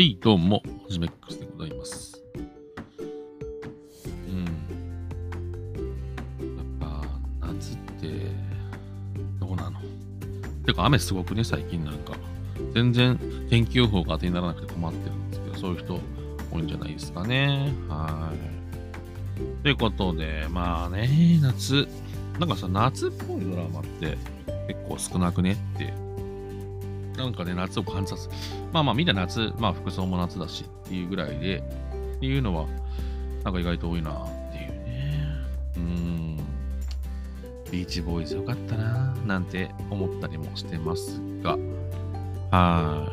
えい、どうも、はじめっくすでございます。うん。やっぱ、夏って、どうなの？てか、雨すごくね、最近なんか。全然天気予報が当てにならなくて困ってるんですけど、そういう人多いんじゃないですかね。はい。ということで、まあね、夏。なんかさ、夏っぽいドラマって結構少なくねってなんかね、夏を感じさせ、まあまあ、みんな夏、まあ服装も夏だしっていうぐらいで、っていうのは、なんか意外と多いなっていうね。うん。ビーチボーイズよかったななんて思ったりもしてますが、はい。ま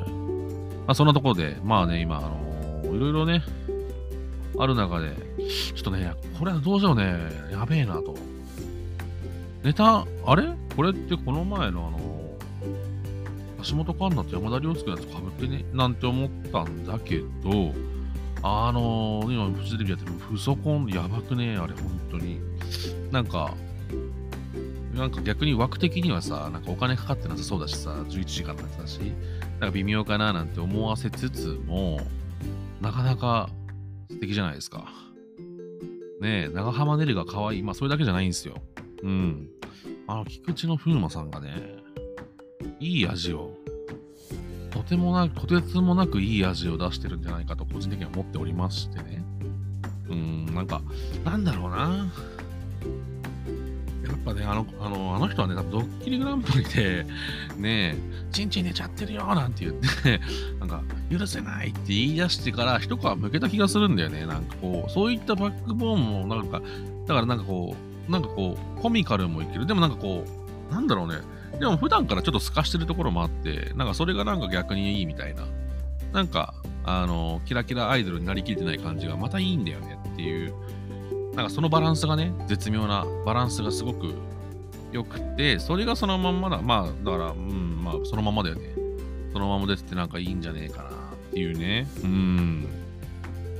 あそんなところで、まあね、今、あのーいろいろね、ある中で、ちょっとね、これはどうしようね、やべえなと。ネタ、あれ？これってこの前のあの橋本環奈と山田涼介のやつかぶってね、なんて思ったんだけど、あのー、今、フジテレビやってるフソコン、やばくね、あれ、本当に。なんか、なんか逆に枠的にはさ、なんかお金かかってなさそうだしさ、11時間のやつだし、なんか微妙かななんて思わせつつも、なかなか素敵じゃないですか。ねえ、長浜ねるが可愛い。まあ、それだけじゃないんですよ。うん。あの、菊池の風磨さんがね、いい味を、とてもなく、とてつもなくいい味を出してるんじゃないかと個人的には思っておりましてね。うーん、なんか、なんだろうな。やっぱね、あの、あの、あの人はね、ドッキリグランプリで、ねえ、チンチン寝ちゃってるよなんて言って、なんか、許せないって言い出してから、一皮向けた気がするんだよね。なんかこう、そういったバックボーンも、なんか、だからなんかこう、なんかこう、コミカルもいける。でもなんかこう、なんだろうね。でも普段からちょっと透かしてるところもあって、なんかそれがなんか逆にいいみたいな。なんか、あの、キラキラアイドルになりきれてない感じがまたいいんだよねっていう。なんかそのバランスがね、絶妙なバランスがすごく良くて、それがそのまんまだ。まあ、だから、うん、まあ、そのままだよね。そのままですってなんかいいんじゃねえかなっていうね。うん。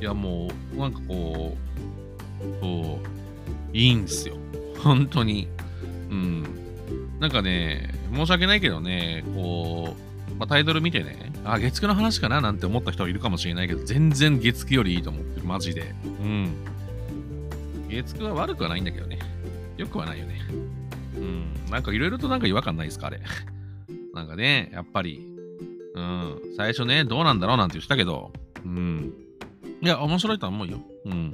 いや、もう、なんかこう、そう、いいんですよ。本当に。うん。なんかね、申し訳ないけどね、こう、まあ、タイトル見てね、あ、月9の話かななんて思った人はいるかもしれないけど、全然月9よりいいと思ってる、マジで。うん。月9は悪くはないんだけどね。よくはないよね。うん。なんかいろいろとなんか違和感ないですか、あれ。なんかね、やっぱり、うん。最初ね、どうなんだろうなんて言ってたけど、うん。いや、面白いとは思うよ。うん。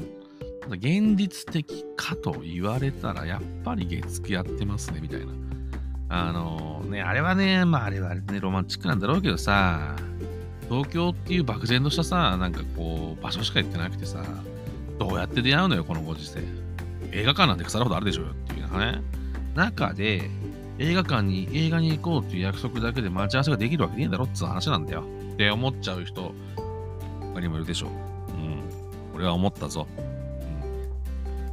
ただ現実的かと言われたら、やっぱり月9やってますね、みたいな。あのね、あれはね、まああれはあれね、ロマンチックなんだろうけどさ、東京っていう漠然としたさ、なんかこう、場所しか行ってなくてさ、どうやって出会うのよ、このご時世。映画館なんて腐るほどあるでしょうよっていうね。中で、映画館に映画に行こうっていう約束だけで待ち合わせができるわけねえだろっつう話なんだよ。って思っちゃう人、他にもいるでしょ。うん。俺は思ったぞ。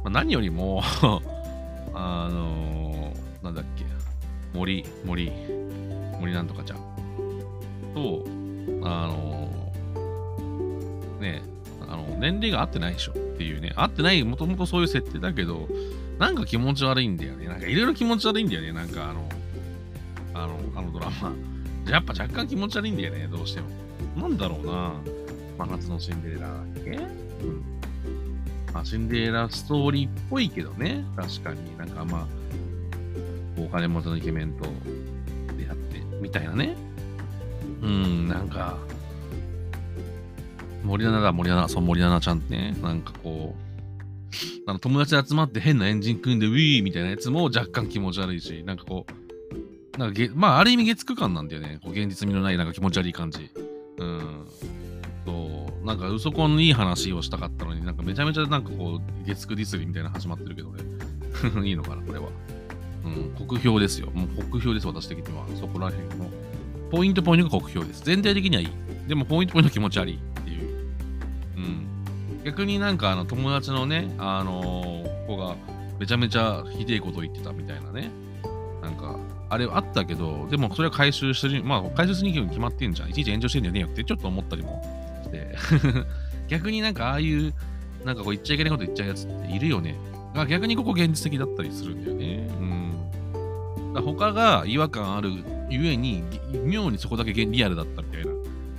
まあ、何よりも、あのー、なんだっけ、森、森、森なんとかちゃんと、あのー、ねあの、年齢が合ってないでしょっていうね、合ってない、もともとそういう設定だけど、なんか気持ち悪いんだよね。なんかいろいろ気持ち悪いんだよね。なんかあの、あの、あのドラマ。やっぱ若干気持ち悪いんだよね、どうしても。なんだろうな。真夏のシンデレラだっけうん。まあ、シンデレラストーリーっぽいけどね。確かになんかまあ、お金持ちのイケメンと出会って、みたいなね。うん、なんか、森七だ、森七、そう、森七ちゃんってね、なんかこう、あの友達で集まって変なエンジン組んで、ウィーみたいなやつも若干気持ち悪いし、なんかこう、なんかげ、まあ、ある意味月9感なんだよね。こう現実味のない、なんか気持ち悪い感じ。うん。そう、なんか、嘘コンのいい話をしたかったのに、なんかめちゃめちゃなんかこう、月9ディスリみたいな始まってるけどね。いいのかな、これは。うん、国評ですよ。もう国評です、私的には。そこら辺の。ポイントポイントが国評です。全体的にはいい。でも、ポイントポイント気持ち悪いっていう。うん。逆になんか、あの、友達のね、あのー子がめちゃめちゃひでえこと言ってたみたいなね。なんか、あれあったけど、でもそれは回収してる、まあ、回収するに決まってんじゃん。いちいち炎上してんじゃねえよってちょっと思ったりも。逆になんか、ああいう、なんかこう言っちゃいけないこと言っちゃうやつっているよね。が逆にここ現実的だったりするんだよね。うん。だ他が違和感あるゆえに、妙にそこだけリアルだったみたいな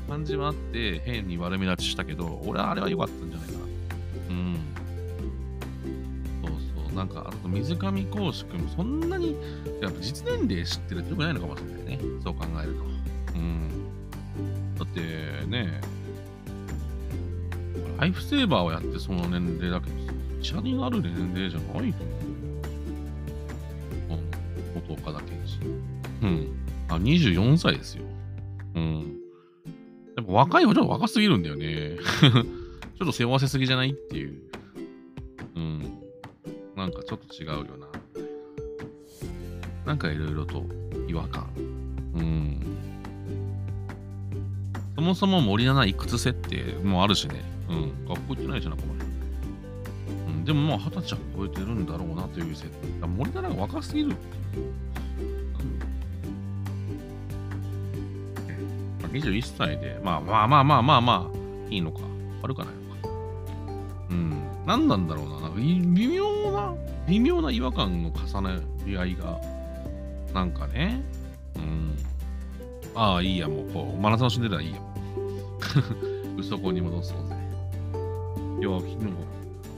感じはあって、変に悪目立ちしたけど、俺はあれは良かったんじゃないかな。うん。そうそう。なんか、あと水上公式もそんなに、やっぱ実年齢知ってるってよくないのかもしれないね。そう考えると。うん。だってね、ライフセーバーをやってその年齢だけど、医者になる年齢じゃないと思う。うん。元岡田健二。うん。あ、24歳ですよ。うん。やっぱ若い方ちょっと若すぎるんだよね。ちょっと背負わせすぎじゃないっていう。うん。なんかちょっと違うよな。なんかいろいろと違和感。うん。そもそも森七いくつ設定もあるしね。うん。学校行ってないじゃな、この辺。うん。でももう二十歳は超えてるんだろうなという設定。森七が若すぎるっていう。21歳で、まあまあまあまあまあまあ、いいのか。悪かないのか。うん。何なんだろうな。なんか微妙な、微妙な違和感の重ねり合いが、なんかね。うん。ああ、いいや、もう、こう、真夏のシンデレラいいや、嘘子に戻そうぜ。いや、昨日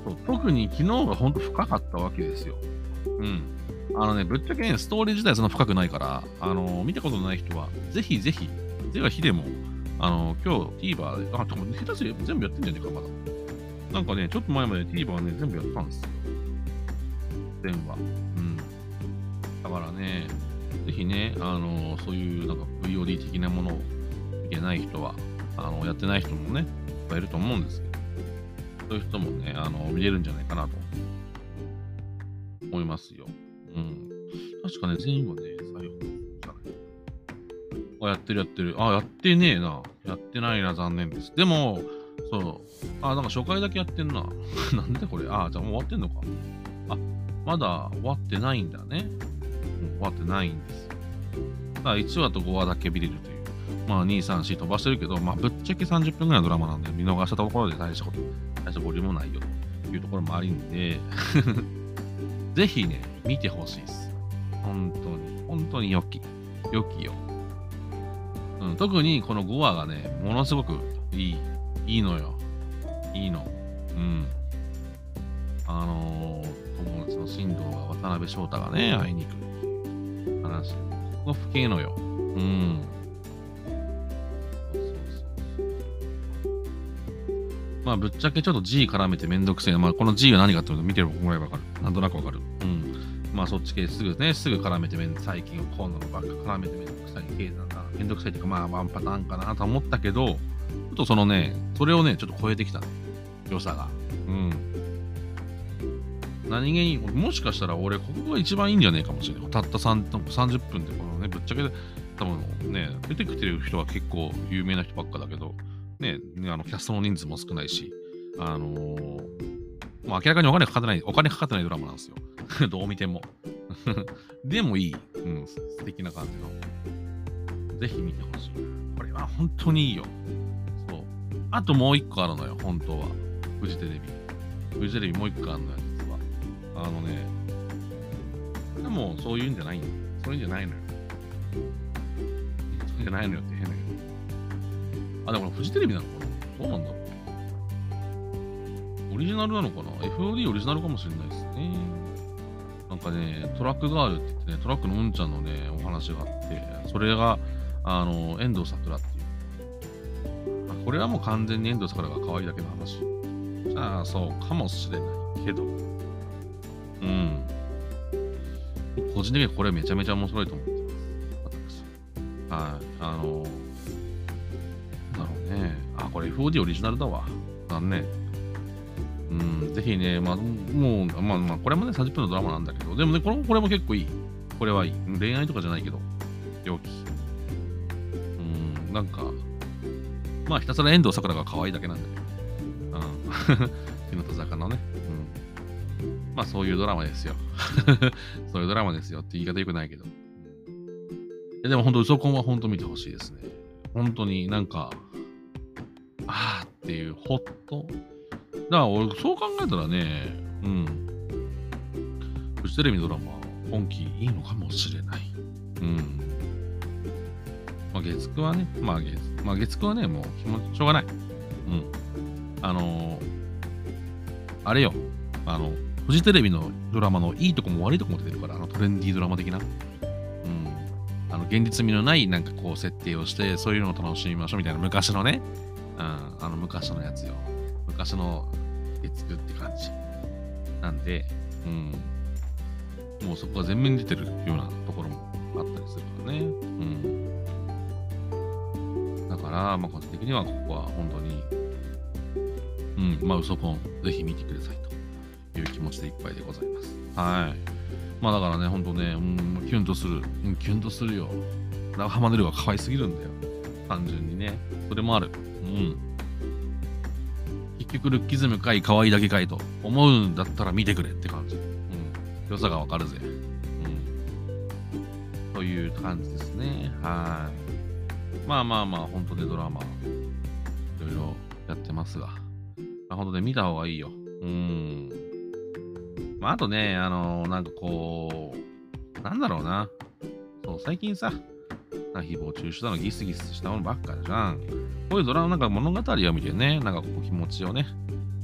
そう、特に昨日が本当深かったわけですよ。うん。あのね、ぶっちゃけね、ストーリー自体そんな深くないから、あのー、見たことない人は、ぜひぜひでは、ヒデも、あの、今日 TVer で、あ、多分下手すり全部やってんじゃねえか、まだ。なんかね、ちょっと前まで TVer ね、全部やったんですよ。全話。うん。だからね、ぜひね、あの、そういうなんか VOD 的なものを見てない人は、あの、やってない人もね、いっぱいいると思うんですけど、そういう人もね、あの、見れるんじゃないかなと思いますよ。うん。確かね、全員はね、最後あ、やってるやってる。あ、やってねえな。やってないな、残念です。でも、そう。あ、なんか初回だけやってんな。なんでこれ？あ、じゃあもう終わってんのか。あ、まだ終わってないんだね。うん、終わってないんですよ。だ1話と5話だけ見れるという。まあ、2、3、4飛ばしてるけど、まあ、ぶっちゃけ30分ぐらいのドラマなんで、見逃したところで大したこと、大したボリュームもないよというところもありんで、ぜひね、見てほしいです。本当に、本当に良き。良きよ。うん、特にこの5話がね、ものすごくいい。いいのよ。いいの。うん。あのー、友達の進藤が渡辺翔太がね、会いに行く話。ここが不敬のよ。うん。そうそう。まあ、ぶっちゃけちょっと G 絡めてめんどくせえ。まあ、この G が何かっていうの見てる僕ぐらいわかる。なんとなくわかる。うん。まあ、そっち系すぐね、すぐ絡めてめん、最近今度のばっか絡めてめんどくさい系なめんどくさいっていうか、まあ、ワンパターンかなと思ったけど、ちょっとそのね、それをね、ちょっと超えてきたね。良さが。うん。何気に、もしかしたら俺、ここが一番いいんじゃねえかもしれない。たった30分で、このね、ぶっちゃけ、多分ね、出てきてる人は結構有名な人ばっかだけど、ね、あのキャストの人数も少ないし、あのー、もう明らかにお金かかってない、お金かかってないドラマなんですよ。どう見ても。でもいい。うん、素敵な感じの。ぜひ見てほしい。これは本当にいいよ。そう。あともう一個あるのよ、本当は。フジテレビ。フジテレビもう一個あるのよ、実。あのね、でもそういうんじゃないんよ。そういうんじゃないのよ。そういうんじゃないのよって変だけど。あ、でもこれフジテレビなのかな？どうなんだろう。オリジナルなのかな ?FOD オリジナルかもしれないですね。なんかね、トラックガールって言ってね、トラックのうんちゃんのね、お話があって、それが、あの、遠藤桜っていう。まあ、これはもう完全に遠藤桜が可愛いだけの話。じゃあ、そうかもしれないけど。うん。個人的にはこれめちゃめちゃ面白いと思ってます。私。はい。あの、なんだろうね。あ、これ FOD オリジナルだわ。残念。うん、ぜひね、まあ、もう、まあまあ、これもね、30分のドラマなんだけど、でもね、これもこれも結構いい。これはいい。恋愛とかじゃないけど、良き。なんか、まあひたすら遠藤桜が可愛いだけなんだけど、うん。日向坂のね、まあそういうドラマですよ。そういうドラマですよって言い方よくないけど。でも本当、嘘コンは本当見てほしいですね。本当になんか、あーっていう、ほっと。だから俺、そう考えたらね、うん。フジテレビドラマ、今期いいのかもしれない。うん。まあ、月9はね、まあ月、まあ月9はね、もう気持ちしょうがない。うん。あのー、あれよ、あの、フジテレビのドラマのいいとこも悪いとこも出てるから、あのトレンディードラマ的な。うん。あの、現実味のないなんかこう設定をして、そういうのを楽しみましょうみたいな昔のね、うん、あの昔のやつよ。昔の月9って感じ。なんで、うん。もうそこが全面に出てるようなところもあったりするからね。うん。だから、まあ、個人的にはここは本当に、うん、まあ、嘘コン、ぜひ見てくださいという気持ちでいっぱいでございます。はい。まあ、だからね、本当ね、うん、キュンとする。うん、キュンとするよ。長浜出るが可愛すぎるんだよ。単純にね。それもある。うん。結局、ルッキズムかい、可愛いだけかいと思うんだったら見てくれって感じ。うん。良さがわかるぜ。うんという感じですね。はい。まあまあまあ、本当でドラマ、いろいろやってますが、まあ、本当で見た方がいいよ。うん。まあ、あとね、あのー、なんかこう、なんだろうな。そう、最近さ、な誹謗中傷だのギスギスしたものばっかじゃん。こういうドラマなんか物語を見てね、なんかこう気持ちをね、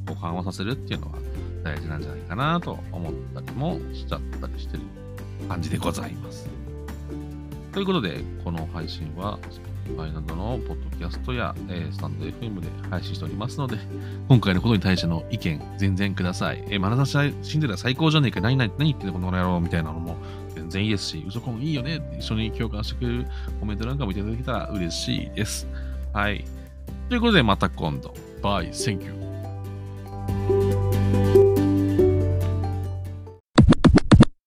こう緩和させるっていうのは大事なんじゃないかなと思ったりもしちゃったりしてる感じでございます。ということで、この配信は Spotify などのポッドキャストや、えー、スタンド FM で配信しておりますので、今回のことに対しての意見、全然ください。えー、まなざしシンデレラ最高じゃねえか、何何何言ってんのこの野郎みたいなのも全然いいですし、嘘コンいいよねって一緒に共感してくれるコメントなんかもいただけたら嬉しいです。はい。ということで、また今度。Bye. Thank you.